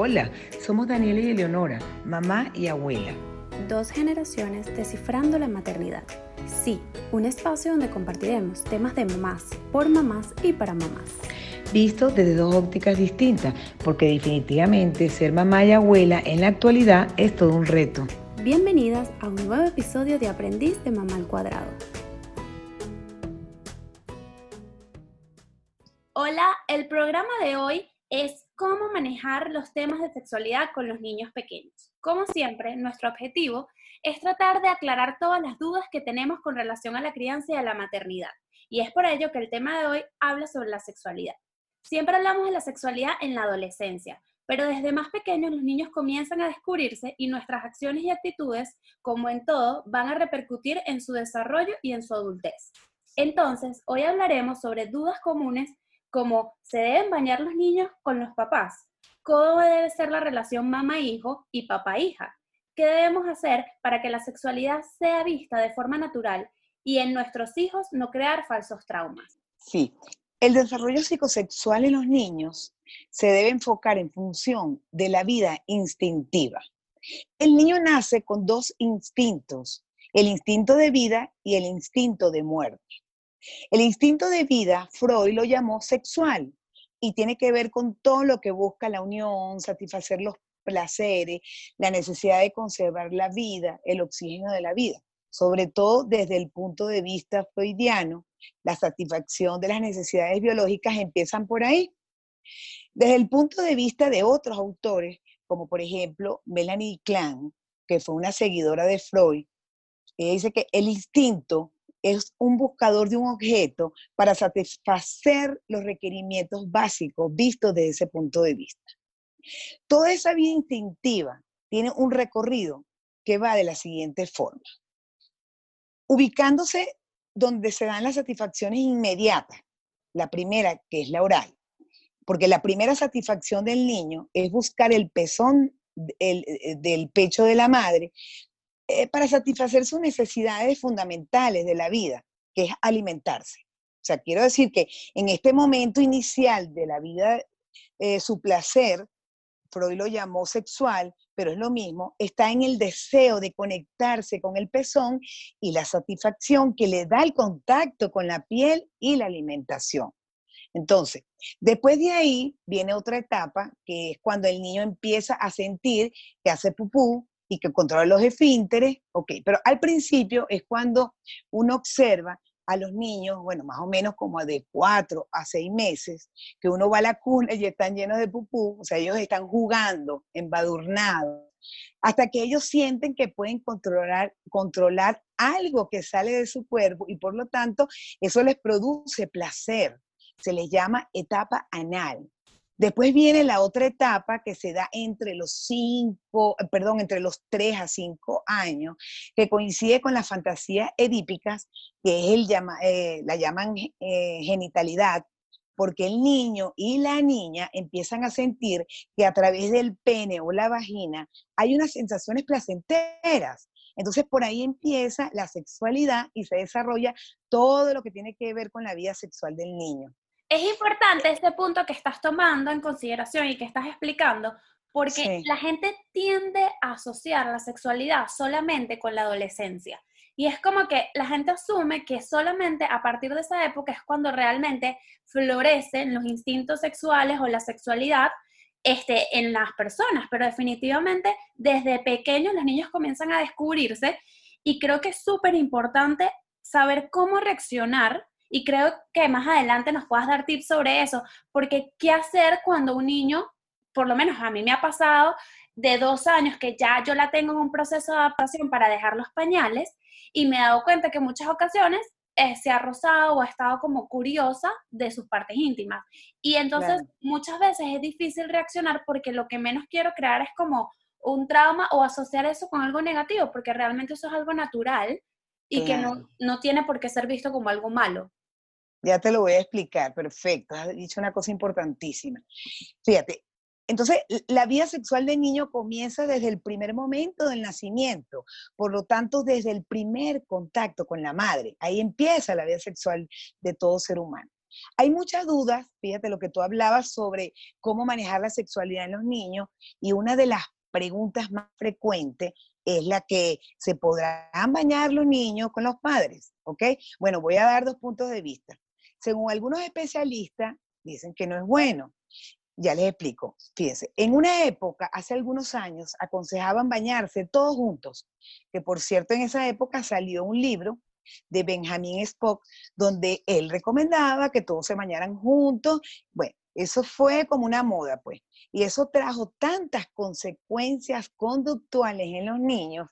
Hola, somos Daniela y Eleonora, mamá y abuela. Dos generaciones descifrando la maternidad. Sí, un espacio donde compartiremos temas de mamás, por mamás y para mamás. Visto desde dos ópticas distintas, porque definitivamente ser mamá y abuela en la actualidad es todo un reto. Bienvenidas a un nuevo episodio de Aprendiz de Mamá al Cuadrado. Hola, el programa de hoy es cómo manejar los temas de sexualidad con los niños pequeños. Como siempre, nuestro objetivo es tratar de aclarar todas las dudas que tenemos con relación a la crianza y a la maternidad. Y es por ello que el tema de hoy habla sobre la sexualidad. Siempre hablamos de la sexualidad en la adolescencia, pero desde más pequeños los niños comienzan a descubrirse y nuestras acciones y actitudes, como en todo, van a repercutir en su desarrollo y en su adultez. Entonces, hoy hablaremos sobre dudas comunes como se deben bañar los niños con los papás, cómo debe ser la relación mamá-hijo y papá-hija, qué debemos hacer para que la sexualidad sea vista de forma natural y en nuestros hijos no crear falsos traumas. Sí, el desarrollo psicosexual en los niños se debe enfocar en función de la vida instintiva. El niño nace con dos instintos, el instinto de vida y el instinto de muerte. El instinto de vida, Freud lo llamó sexual y tiene que ver con todo lo que busca la unión, satisfacer los placeres, la necesidad de conservar la vida, el oxígeno de la vida, sobre todo desde el punto de vista freudiano, la satisfacción de las necesidades biológicas empiezan por ahí. Desde el punto de vista de otros autores, como por ejemplo Melanie Klein, que fue una seguidora de Freud, ella dice que el instinto es un buscador de un objeto para satisfacer los requerimientos básicos vistos desde ese punto de vista. Toda esa vida instintiva tiene un recorrido que va de la siguiente forma. Ubicándose donde se dan las satisfacciones inmediatas. La primera, que es la oral. Porque la primera satisfacción del niño es buscar el pezón eh, del pecho de la madre eh, para satisfacer sus necesidades fundamentales de la vida, que es alimentarse. O sea, quiero decir que en este momento inicial de la vida, eh, su placer, Freud lo llamó sexual, pero es lo mismo, está en el deseo de conectarse con el pezón y la satisfacción que le da el contacto con la piel y la alimentación. Entonces, después de ahí viene otra etapa, que es cuando el niño empieza a sentir que hace pupú, y que controla los esfínteres, ok, pero al principio es cuando uno observa a los niños, bueno, más o menos como de cuatro a seis meses, que uno va a la cuna y están llenos de pupú, o sea, ellos están jugando, embadurnados, hasta que ellos sienten que pueden controlar, controlar algo que sale de su cuerpo y por lo tanto eso les produce placer. Se les llama etapa anal. Después viene la otra etapa que se da entre los cinco, perdón, entre los tres a cinco años, que coincide con las fantasías edípicas, que es llama, eh, la llaman eh, genitalidad, porque el niño y la niña empiezan a sentir que a través del pene o la vagina hay unas sensaciones placenteras. Entonces por ahí empieza la sexualidad y se desarrolla todo lo que tiene que ver con la vida sexual del niño. Es importante este punto que estás tomando en consideración y que estás explicando, porque la gente tiende a asociar la sexualidad solamente con la adolescencia. Y es como que la gente asume que solamente a partir de esa época es cuando realmente florecen los instintos sexuales o la sexualidad este, en las personas, pero definitivamente desde pequeños los niños comienzan a descubrirse y creo que es súper importante saber cómo reaccionar y creo que más adelante nos puedas dar tips sobre eso, porque ¿qué hacer cuando un niño, por lo menos a mí me ha pasado, de dos años que ya yo la tengo en un proceso de adaptación para dejar los pañales y me he dado cuenta que en muchas ocasiones eh, se ha rozado o ha estado como curiosa de sus partes íntimas. Y entonces muchas veces es difícil reaccionar porque lo que menos quiero crear es como un trauma o asociar eso con algo negativo, porque realmente eso es algo natural y que no, no tiene por qué ser visto como algo malo. Ya te lo voy a explicar, perfecto. Has dicho una cosa importantísima. Fíjate, entonces la vida sexual del niño comienza desde el primer momento del nacimiento, por lo tanto desde el primer contacto con la madre. Ahí empieza la vida sexual de todo ser humano. Hay muchas dudas, fíjate lo que tú hablabas sobre cómo manejar la sexualidad en los niños y una de las preguntas más frecuentes es la que se podrán bañar los niños con los padres, ¿ok? Bueno, voy a dar dos puntos de vista. Según algunos especialistas, dicen que no es bueno. Ya les explico. Fíjense, en una época, hace algunos años, aconsejaban bañarse todos juntos, que por cierto en esa época salió un libro de Benjamin Spock, donde él recomendaba que todos se bañaran juntos. Bueno, eso fue como una moda, pues. Y eso trajo tantas consecuencias conductuales en los niños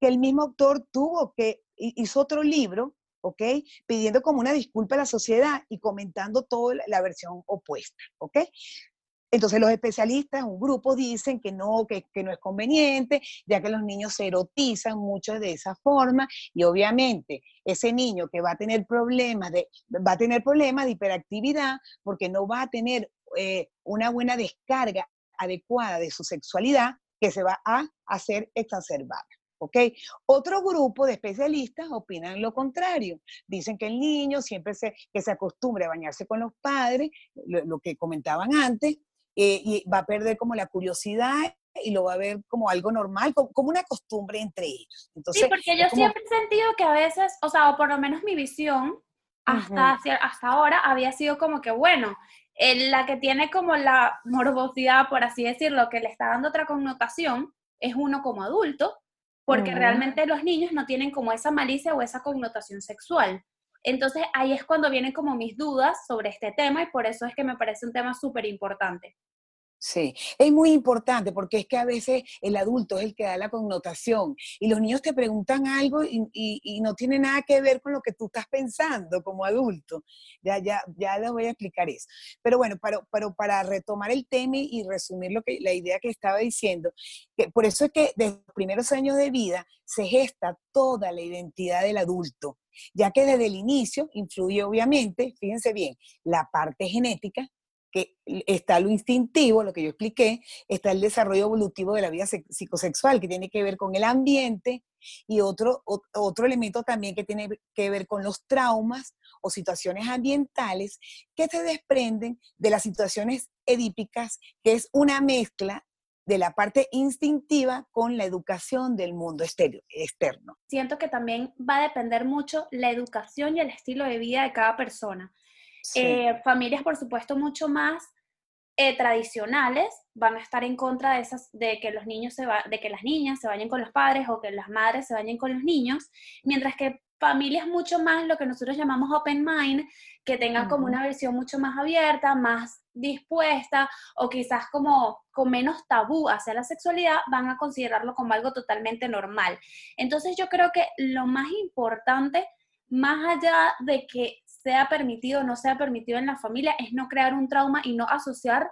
que el mismo autor tuvo que, hizo otro libro, ¿ok? Pidiendo como una disculpa a la sociedad y comentando toda la versión opuesta, ¿ok? Entonces los especialistas, un grupo, dicen que no, que, no es conveniente, ya que los niños se erotizan mucho de esa forma y obviamente ese niño que va a tener problemas de, va a tener problemas de hiperactividad porque no va a tener eh, una buena descarga adecuada de su sexualidad que se va a hacer exacerbada. ¿Ok? Otro grupo de especialistas opinan lo contrario. Dicen que el niño siempre se, que se acostumbre a bañarse con los padres, lo que comentaban antes, eh, y va a perder como la curiosidad y lo va a ver como algo normal, como, una costumbre entre ellos. Entonces, sí, porque yo siempre he sentido que a veces, o sea, o por lo menos mi visión hasta, hasta ahora había sido como que, bueno, la que tiene como la morbosidad, por así decirlo, que le está dando otra connotación, es uno como adulto, porque realmente los niños no tienen como esa malicia o esa connotación sexual. Entonces ahí es cuando vienen como mis dudas sobre este tema y por eso es que me parece un tema súper importante. Sí, es muy importante porque es que a veces el adulto es el que da la connotación y los niños te preguntan algo y, no tiene nada que ver con lo que tú estás pensando como adulto. Ya, ya, ya les voy a explicar eso. Pero bueno, para, para, para retomar el tema y resumir lo que, la idea que estaba diciendo, que por eso es que desde los primeros años de vida se gesta toda la identidad del adulto, ya que desde el inicio influye obviamente, fíjense bien, la parte genética, que está lo instintivo, lo que yo expliqué, está el desarrollo evolutivo de la vida psicosexual, que tiene que ver con el ambiente, y otro, otro elemento también que tiene que ver con los traumas o situaciones ambientales que se desprenden de las situaciones edípicas, que es una mezcla de la parte instintiva con la educación del mundo externo. Siento que también va a depender mucho la educación y el estilo de vida de cada persona. Eh, familias, por supuesto, mucho más eh, tradicionales van a estar en contra de esas, de que los niños se va, de que las niñas se vayan con los padres o que las madres se vayan con los niños, mientras que familias mucho más lo que nosotros llamamos open mind, que tengan como una versión mucho más abierta, más dispuesta o quizás como con menos tabú hacia la sexualidad, van a considerarlo como algo totalmente normal. Entonces yo creo que lo más importante, más allá de que sea permitido o no sea permitido en la familia, es no crear un trauma y no asociar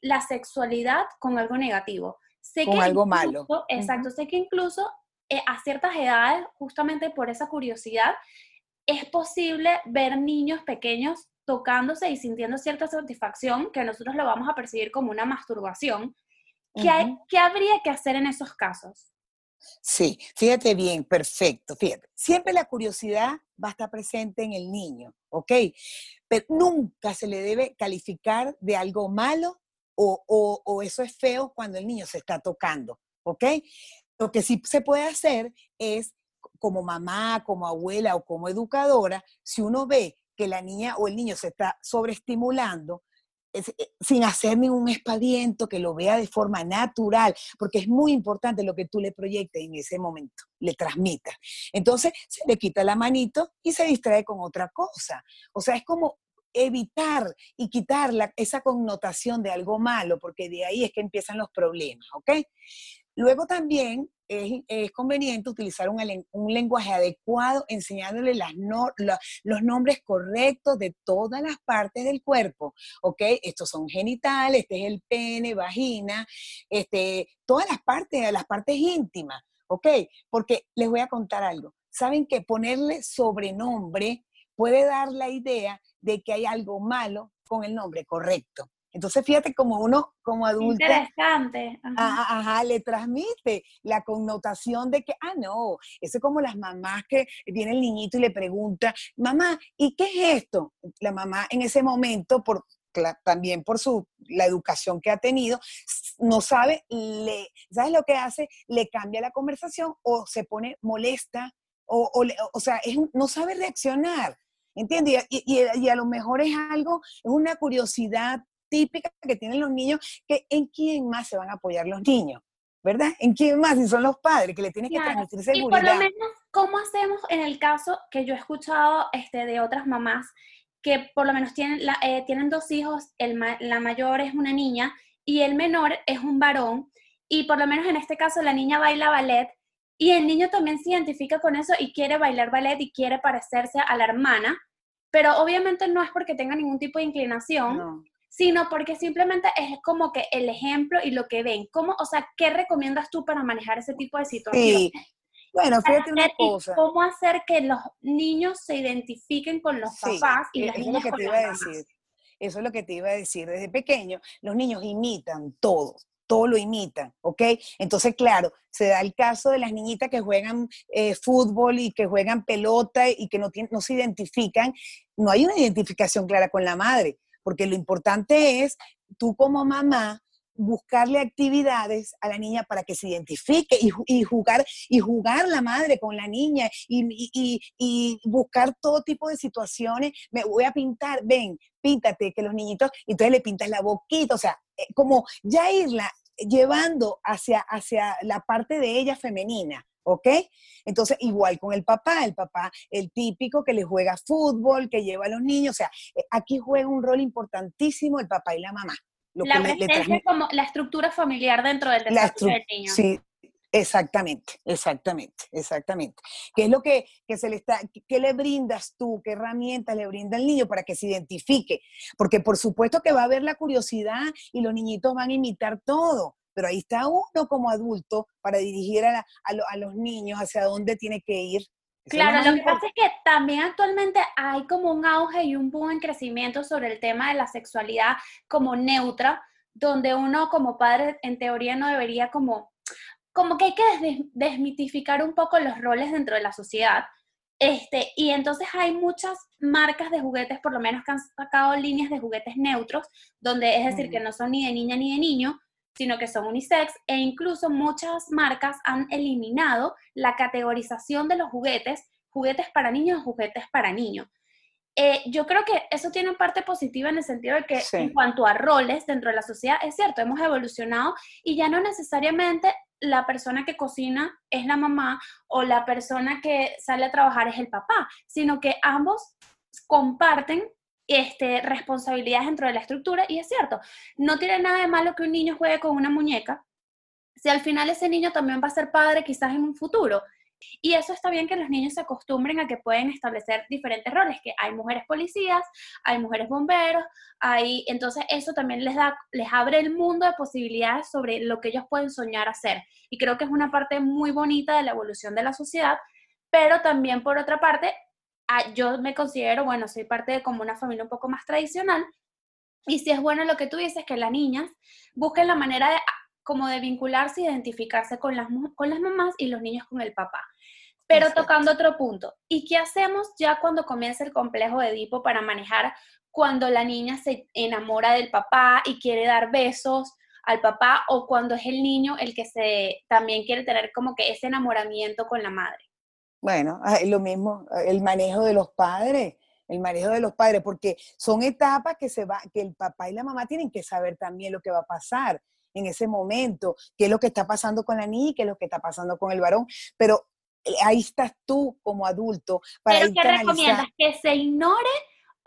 la sexualidad con algo negativo. Sé con algo malo. Exacto, sé que incluso eh, a ciertas edades, justamente por esa curiosidad, es posible ver niños pequeños tocándose y sintiendo cierta satisfacción, que nosotros lo vamos a percibir como una masturbación. ¿Qué, ¿Qué habría que hacer en esos casos? Sí, fíjate bien, perfecto, fíjate. Siempre la curiosidad va a estar presente en el niño, ¿ok? Pero nunca se le debe calificar de algo malo o, o, eso es feo cuando el niño se está tocando, ¿ok? Lo que sí se puede hacer es, como mamá, como abuela o como educadora, si uno ve que la niña o el niño se está sobreestimulando, sin hacer ningún espadiento, que lo vea de forma natural, porque es muy importante lo que tú le proyectes en ese momento, le transmitas. Entonces se le quita la manito y se distrae con otra cosa. O sea, es como evitar y quitar esa connotación de algo malo, porque de ahí es que empiezan los problemas, ¿ok? Luego también es, conveniente utilizar un, lenguaje adecuado, enseñándole los nombres correctos de todas las partes del cuerpo, ¿ok? Estos son genitales, este es el pene, vagina, este, todas las partes, las partes íntimas, ¿ok? Porque les voy a contar algo. Saben que ponerle sobrenombre puede dar la idea de que hay algo malo con el nombre correcto. Entonces, fíjate como uno, como adulto. Interesante. Ajá. Ajá, le transmite la connotación de que, ah, no, eso es como las mamás que viene el niñito y le pregunta, mamá, ¿y qué es esto? La mamá en ese momento, por, también por su, la educación que ha tenido, no sabe, le, ¿sabes lo que hace? Le cambia la conversación o se pone molesta o, o, sea, no sabe reaccionar. ¿Entiendes? Y, a lo mejor es algo, es una curiosidad típica que tienen los niños, que en quién más se van a apoyar los niños, ¿verdad? ¿En quién más? Si son los padres, que le tienen que transmitir seguridad. Y por lo menos, ¿cómo hacemos en el caso que yo he escuchado este, de otras mamás que por lo menos tienen, eh, tienen dos hijos, el, la mayor es una niña y el menor es un varón, y por lo menos en este caso la niña baila ballet, y el niño también se identifica con eso y quiere bailar ballet y quiere parecerse a la hermana, pero obviamente no es porque tenga ningún tipo de inclinación, sino porque simplemente es como que el ejemplo y lo que ven. ¿Cómo, o sea, qué recomiendas tú para manejar ese tipo de situaciones? Bueno, fíjate una cosa. ¿Cómo hacer que los niños se identifiquen con los papás y e, las eso niñas es lo que te iba a decir. Eso es lo que te iba a decir. Desde pequeño, los niños imitan todo todo lo imitan, ¿ok? Entonces, claro, se da el caso de las niñitas que juegan eh, fútbol y que juegan pelota y que no, no se identifican. No hay una identificación clara con la madre, porque lo importante es tú como mamá buscarle actividades a la niña para que se identifique y, jugar y jugar la madre con la niña y, y, buscar todo tipo de situaciones. Me voy a pintar, ven, píntate, que los niñitos, y entonces le pintas la boquita, o sea, eh, como ya irla llevando hacia, hacia la parte de ella femenina. ¿ok? Entonces, igual con el papá, el papá, el típico que le juega fútbol, que lleva a los niños, o sea, eh, aquí juega un rol importantísimo el papá y la mamá la como la estructura familiar dentro del desarrollo del niño. Sí, exactamente, exactamente, exactamente. ¿Qué es lo que, se le está, qué le brindas tú, qué herramientas le brinda al niño para que se identifique? Porque por supuesto que va a haber la curiosidad y los niñitos van a imitar todo, pero ahí está uno como adulto para dirigir a, a los niños hacia dónde tiene que ir Claro, lo que pasa es que también actualmente hay como un auge y un boom en crecimiento sobre el tema de la sexualidad como neutra, donde uno como padre en teoría no debería como, como que hay que desmitificar un poco los roles dentro de la sociedad. Este, y entonces hay muchas marcas de juguetes, por lo menos que han sacado líneas de juguetes neutros, donde es decir, que no son ni de niña ni de niño, sino que son unisex e incluso muchas marcas han eliminado la categorización de los juguetes, juguetes para niños, juguetes para niños. Eh, yo creo que eso tiene parte positiva en el sentido de que en cuanto a roles dentro de la sociedad, es cierto, hemos evolucionado y ya no necesariamente la persona que cocina es la mamá o la persona que sale a trabajar es el papá, sino que ambos comparten este, responsabilidades dentro de la estructura y es cierto, no tiene nada de malo que un niño juegue con una muñeca, si al final ese niño también va a ser padre quizás en un futuro. Y eso está bien que los niños se acostumbren a que pueden establecer diferentes roles, que hay mujeres policías, hay mujeres bomberos, hay, entonces eso también les da, les abre el mundo de posibilidades sobre lo que ellos pueden soñar hacer. Y creo que es una parte muy bonita de la evolución de la sociedad, pero también por otra parte yo me considero, bueno, soy parte de como una familia un poco más tradicional, y si es bueno lo que tú dices, que las niñas busquen la manera de como de vincularse, identificarse con las, con las mamás y los niños con el papá. Pero tocando otro punto, ¿y qué hacemos ya cuando comienza el complejo de Edipo para manejar cuando la niña se enamora del papá y quiere dar besos al papá o cuando es el niño el que se también quiere tener como que ese enamoramiento con la madre? Bueno, ah, es lo mismo, ah, el manejo de los padres, el manejo de los padres, porque son etapas que, se va, que el papá y la mamá tienen que saber también lo que va a pasar en ese momento, qué es lo que está pasando con la niña y qué es lo que está pasando con el varón. Pero eh, ahí estás tú como adulto para ¿Pero qué recomiendas? ¿Que se ignore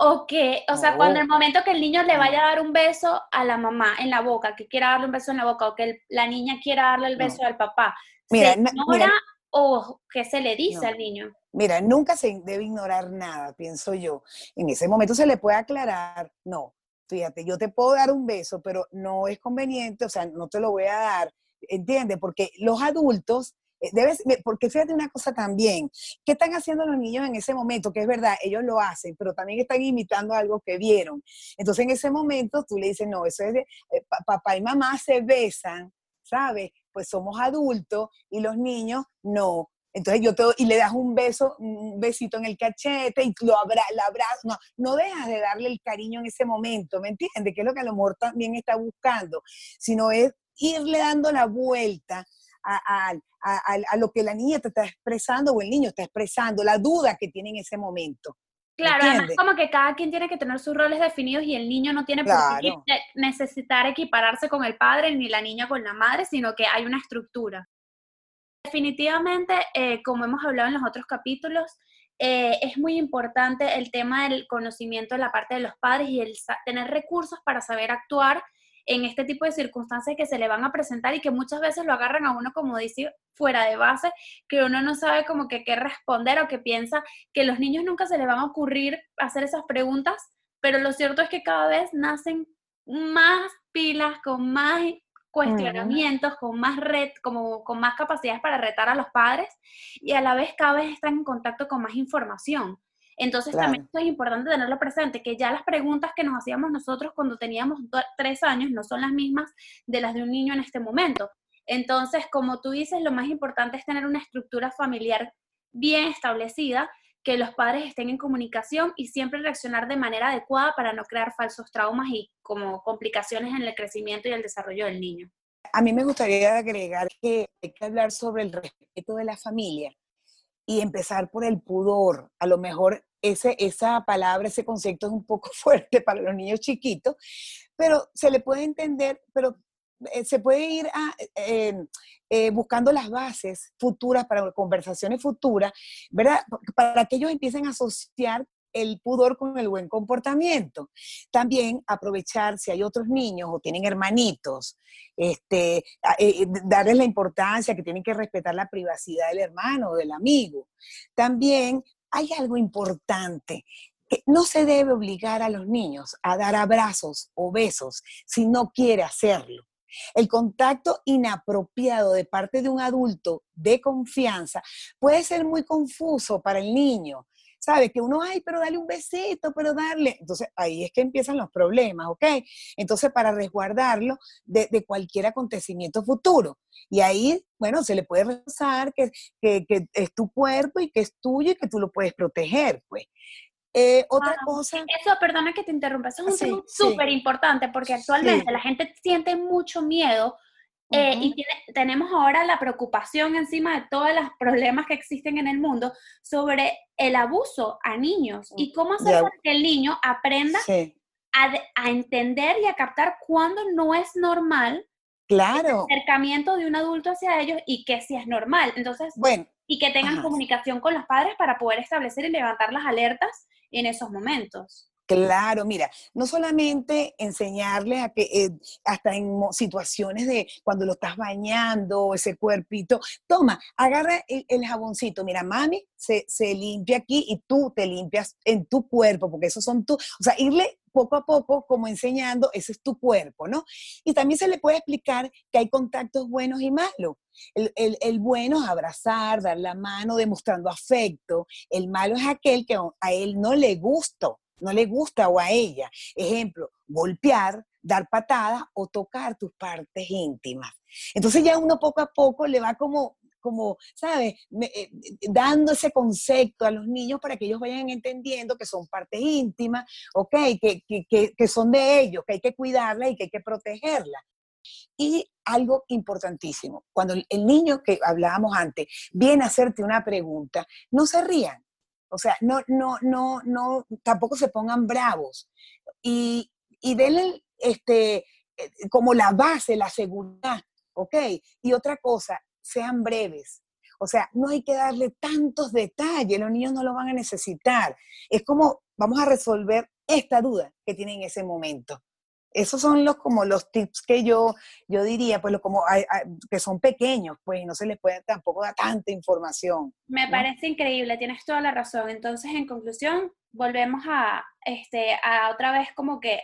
o que, o sea, cuando el momento que el niño le vaya a dar un beso a la mamá en la boca, que quiera darle un beso en la boca o que la niña quiera darle el beso al papá, Mira, ¿se ignora o qué se le dice al niño? Mira, nunca se debe ignorar nada, pienso yo. En ese momento se le puede aclarar, no, fíjate, yo te puedo dar un beso, pero no es conveniente, o sea, no te lo voy a dar, ¿entiendes? Porque los adultos Eh, debes, porque fíjate una cosa también, ¿qué están haciendo los niños en ese momento? Que es verdad, ellos lo hacen, pero también están imitando algo que vieron. Entonces en ese momento tú le dices, no, eso es de, eh, papá y mamá se besan, ¿sabes? Pues somos adultos y los niños no. Entonces yo te y le das un beso, un besito en el cachete y lo abra, la abrazas. No, no dejas de darle el cariño en ese momento, ¿me entiendes? Que es lo que a lo mejor también está buscando, sino es irle dando la vuelta a, lo que la niña te está expresando o el niño está expresando, la duda que tiene en ese momento. Claro, además como que cada quien tiene que tener sus roles definidos y el niño no tiene por qué necesitar equipararse con el padre ni la niña con la madre, sino que hay una estructura. Definitivamente, eh, como hemos hablado en los otros capítulos, eh, es muy importante el tema del conocimiento de la parte de los padres y el tener recursos para saber actuar en este tipo de circunstancias que se le van a presentar y que muchas veces lo agarran a uno, como dice, fuera de base, que uno no sabe como que qué responder o que piensa que los niños nunca se les van a ocurrir hacer esas preguntas, pero lo cierto es que cada vez nacen más pilas, con más cuestionamientos, con más red, como con más capacidades para retar a los padres y a la vez cada vez están en contacto con más información. Entonces también es importante tenerlo presente, que ya las preguntas que nos hacíamos nosotros cuando teníamos tres años no son las mismas de las de un niño en este momento. Entonces, como tú dices, lo más importante es tener una estructura familiar bien establecida, que los padres estén en comunicación y siempre reaccionar de manera adecuada para no crear falsos traumas y como complicaciones en el crecimiento y el desarrollo del niño. A mí me gustaría agregar que hay que hablar sobre el respeto de la familia y empezar por el pudor. A lo mejor ese, esa palabra, ese concepto es un poco fuerte para los niños chiquitos, pero se le puede entender, pero se puede ir em, eh, buscando las bases futuras para conversaciones futuras, ¿verdad? Para que ellos empiecen a asociar el pudor con el buen comportamiento. También aprovechar si hay otros niños o tienen hermanitos, este, eh, darles la importancia que tienen que respetar la privacidad del hermano o del amigo. También hay algo importante. No se debe obligar a los niños a dar abrazos o besos si no quiere hacerlo. El contacto inapropiado de parte de un adulto de confianza puede ser muy confuso para el niño. ¿Sabe? Que uno, ay, pero dale un besito, pero darle. Entonces ahí es que empiezan los problemas, ¿ok? Entonces, para resguardarlo de, cualquier acontecimiento futuro. Y ahí, bueno, se le puede rezar que, que, es tu cuerpo y que es tuyo y que tú lo puedes proteger, pues. Eh, otra cosa. Eso, perdona que te interrumpa, eso es un tema súper importante porque actualmente la gente siente mucho miedo eh, y tenemos ahora la preocupación encima de todos los problemas que existen en el mundo sobre el abuso a niños y cómo hacer para que el niño aprenda a, a, entender y a captar cuándo no es normal claro. el acercamiento de un adulto hacia ellos y que sí es normal. Entonces, bueno, y que tengan comunicación con los padres para poder establecer y levantar las alertas en esos momentos. Claro, mira, no solamente enseñarle a que eh, hasta en situaciones de cuando lo estás bañando, ese cuerpito, toma, agarra el, jaboncito, mira, mami se, se, limpia aquí y tú te limpias en tu cuerpo, porque esos son tú, o sea, irle poco a poco como enseñando, ese es tu cuerpo, ¿no? Y también se le puede explicar que hay contactos buenos y malos. El, el, el, bueno es abrazar, dar la mano, demostrando afecto. El malo es aquel que a él no le gustó no le gusta o a ella. Ejemplo, golpear, dar patadas o tocar tus partes íntimas. Entonces ya uno poco a poco le va como como, ¿sabes? Eh, dando ese concepto a los niños para que ellos vayan entendiendo que son partes íntimas, ¿ok? Que, que, que, son de ellos, que hay que cuidarla y que hay que protegerla. Y algo importantísimo, cuando el niño que hablábamos antes viene a hacerte una pregunta, no se rían, o sea, no, no, no, no, tampoco se pongan bravos. Y, y denle este, eh, como la base, la seguridad, ¿ok? Y otra cosa, sean breves. O sea, no hay que darle tantos detalles, los niños no lo van a necesitar. Es como, vamos a resolver esta duda que tienen en ese momento esos son los como los tips que yo, yo diría, pues lo como que son pequeños, pues no se les puede tampoco dar tanta información. Me parece increíble, tienes toda la razón. Entonces, en conclusión, volvemos a, este, a otra vez como que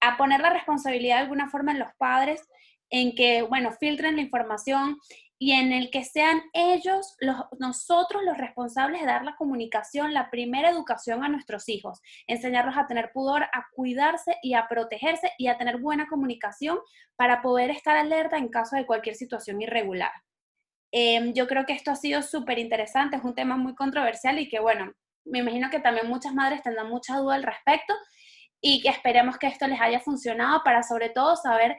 a poner la responsabilidad de alguna forma en los padres, en que, bueno, filtren la información y en el que sean ellos, los, nosotros los responsables de dar la comunicación, la primera educación a nuestros hijos, enseñarlos a tener pudor, a cuidarse y a protegerse y a tener buena comunicación para poder estar alerta en caso de cualquier situación irregular. Em, yo creo que esto ha sido súper interesante, es un tema muy controversial y que bueno, me imagino que también muchas madres tendrán mucha duda al respecto y que esperemos que esto les haya funcionado para sobre todo saber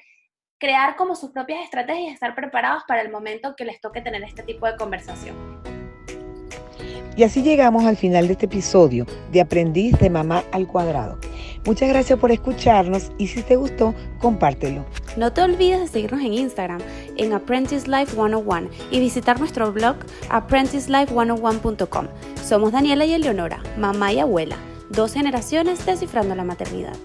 crear como sus propias estrategias y estar preparados para el momento que les toque tener este tipo de conversación. Y así llegamos al final de este episodio de Aprendiz de Mamá al Cuadrado. Muchas gracias por escucharnos y si te gustó, compártelo. No te olvides de seguirnos en Instagram en Apprentice Life 101 y visitar nuestro blog apprenticelife101.com. Somos Daniela y Eleonora, mamá y abuela, dos generaciones descifrando la maternidad.